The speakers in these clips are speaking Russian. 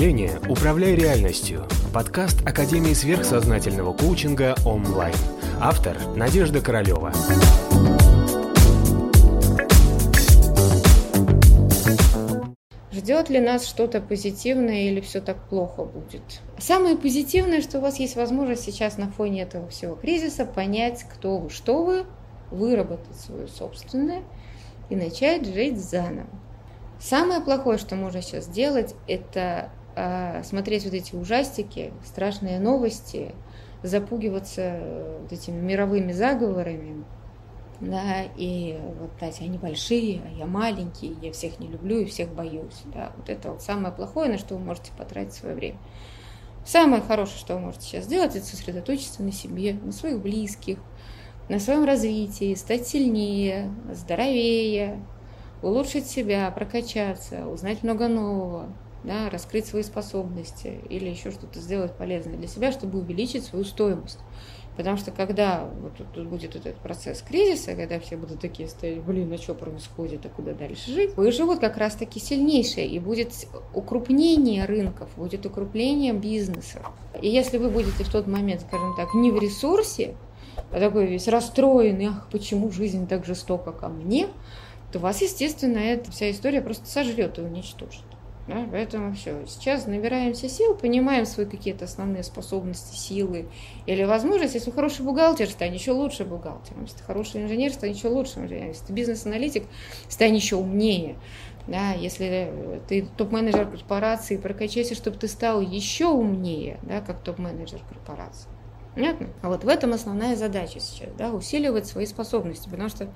мышления «Управляй реальностью» – подкаст Академии сверхсознательного коучинга онлайн. Автор – Надежда Королева. Ждет ли нас что-то позитивное или все так плохо будет? Самое позитивное, что у вас есть возможность сейчас на фоне этого всего кризиса понять, кто вы, что вы, выработать свое собственное и начать жить заново. Самое плохое, что можно сейчас сделать, это смотреть вот эти ужастики, страшные новости, запугиваться э, вот этими мировыми заговорами, да, и вот, знаете, они большие, а я маленький, я всех не люблю и всех боюсь, да, вот это вот самое плохое, на что вы можете потратить свое время. Самое хорошее, что вы можете сейчас сделать, это сосредоточиться на себе, на своих близких, на своем развитии, стать сильнее, здоровее, улучшить себя, прокачаться, узнать много нового, да, раскрыть свои способности или еще что-то сделать полезное для себя, чтобы увеличить свою стоимость. Потому что когда вот тут будет этот процесс кризиса, когда все будут такие стоять, блин, а что происходит, а куда дальше жить, выживут как раз-таки сильнейшие, и будет укрупнение рынков, будет укрупнение бизнеса. И если вы будете в тот момент, скажем так, не в ресурсе, а такой весь расстроенный, ах, почему жизнь так жестока ко мне, то вас, естественно, эта вся история просто сожрет и уничтожит. Да? Поэтому все. Сейчас набираемся сил, понимаем свои какие-то основные способности, силы или возможности. Если хороший бухгалтер, стань еще лучше бухгалтером. Если ты хороший инженер, стань еще лучше инженером. Если ты бизнес-аналитик, стань еще умнее. Да, если ты топ-менеджер корпорации, прокачайся, чтобы ты стал еще умнее, да, как топ-менеджер корпорации. Понятно? А вот в этом основная задача сейчас, да, усиливать свои способности, потому что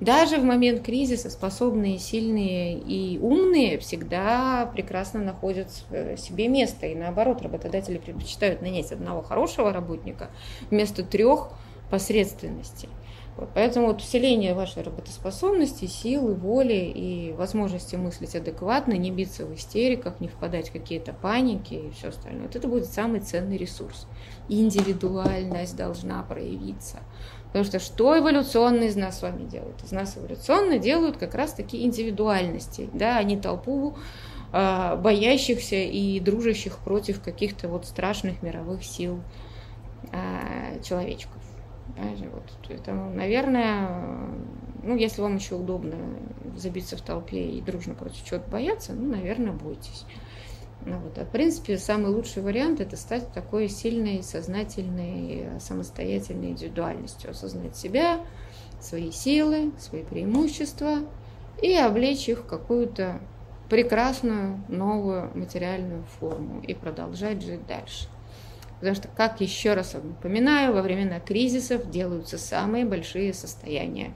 даже в момент кризиса способные, сильные и умные всегда прекрасно находят себе место, и наоборот, работодатели предпочитают нанять одного хорошего работника вместо трех посредственностей. Вот, поэтому вот усиление вашей работоспособности, силы, воли и возможности мыслить адекватно, не биться в истериках, не впадать в какие-то паники и все остальное. Вот это будет самый ценный ресурс. Индивидуальность должна проявиться. Потому что что эволюционно из нас с вами делают? Из нас эволюционно делают как раз таки индивидуальности, да, а не толпу э, боящихся и дружащих против каких-то вот страшных мировых сил э, человечков. Вот. Поэтому, наверное, ну, если вам еще удобно забиться в толпе и дружно против чего-то бояться, ну, наверное, бойтесь. Ну, вот. А в принципе, самый лучший вариант – это стать такой сильной, сознательной, самостоятельной индивидуальностью, осознать себя, свои силы, свои преимущества и облечь их в какую-то прекрасную новую материальную форму и продолжать жить дальше. Потому что, как еще раз напоминаю, во времена кризисов делаются самые большие состояния.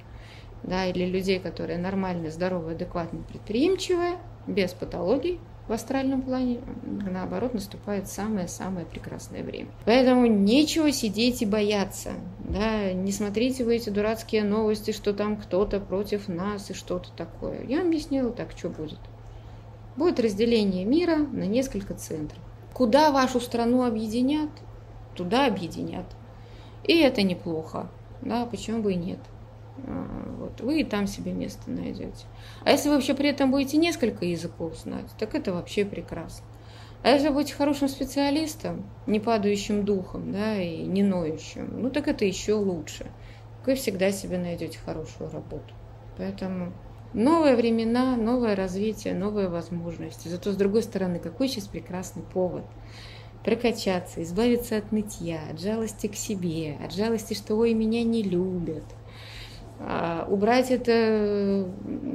Да, и для людей, которые нормально, здоровые, адекватно, предприимчивые, без патологий в астральном плане, наоборот, наступает самое-самое прекрасное время. Поэтому нечего сидеть и бояться. Да, не смотрите вы эти дурацкие новости, что там кто-то против нас и что-то такое. Я объяснила так, что будет. Будет разделение мира на несколько центров. Куда вашу страну объединят, туда объединят. И это неплохо. Да, почему бы и нет. А, вот, вы и там себе место найдете. А если вы вообще при этом будете несколько языков знать, так это вообще прекрасно. А если будете хорошим специалистом, не падающим духом, да, и не ноющим, ну так это еще лучше. Вы всегда себе найдете хорошую работу. Поэтому Новые времена, новое развитие, новые возможности. Зато, с другой стороны, какой сейчас прекрасный повод прокачаться, избавиться от нытья, от жалости к себе, от жалости, что ой, меня не любят. А, убрать это,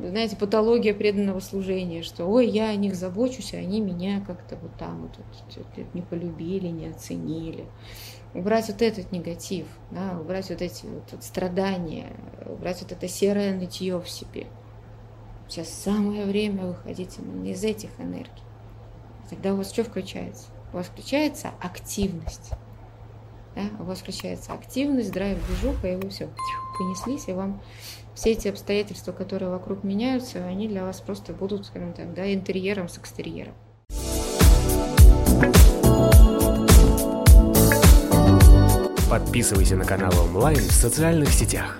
знаете, патология преданного служения, что ой, я о них забочусь, а они меня как-то вот там вот, вот, не полюбили, не оценили. Убрать вот этот негатив, да, убрать вот эти вот, страдания, убрать вот это серое нытье в себе – Сейчас самое время выходить именно из этих энергий. Тогда у вас что включается? У вас включается активность. Да? У вас включается активность, драйв, движуха, и вы все понеслись, и вам все эти обстоятельства, которые вокруг меняются, они для вас просто будут, скажем так, да, интерьером с экстерьером. Подписывайся на канал онлайн в социальных сетях.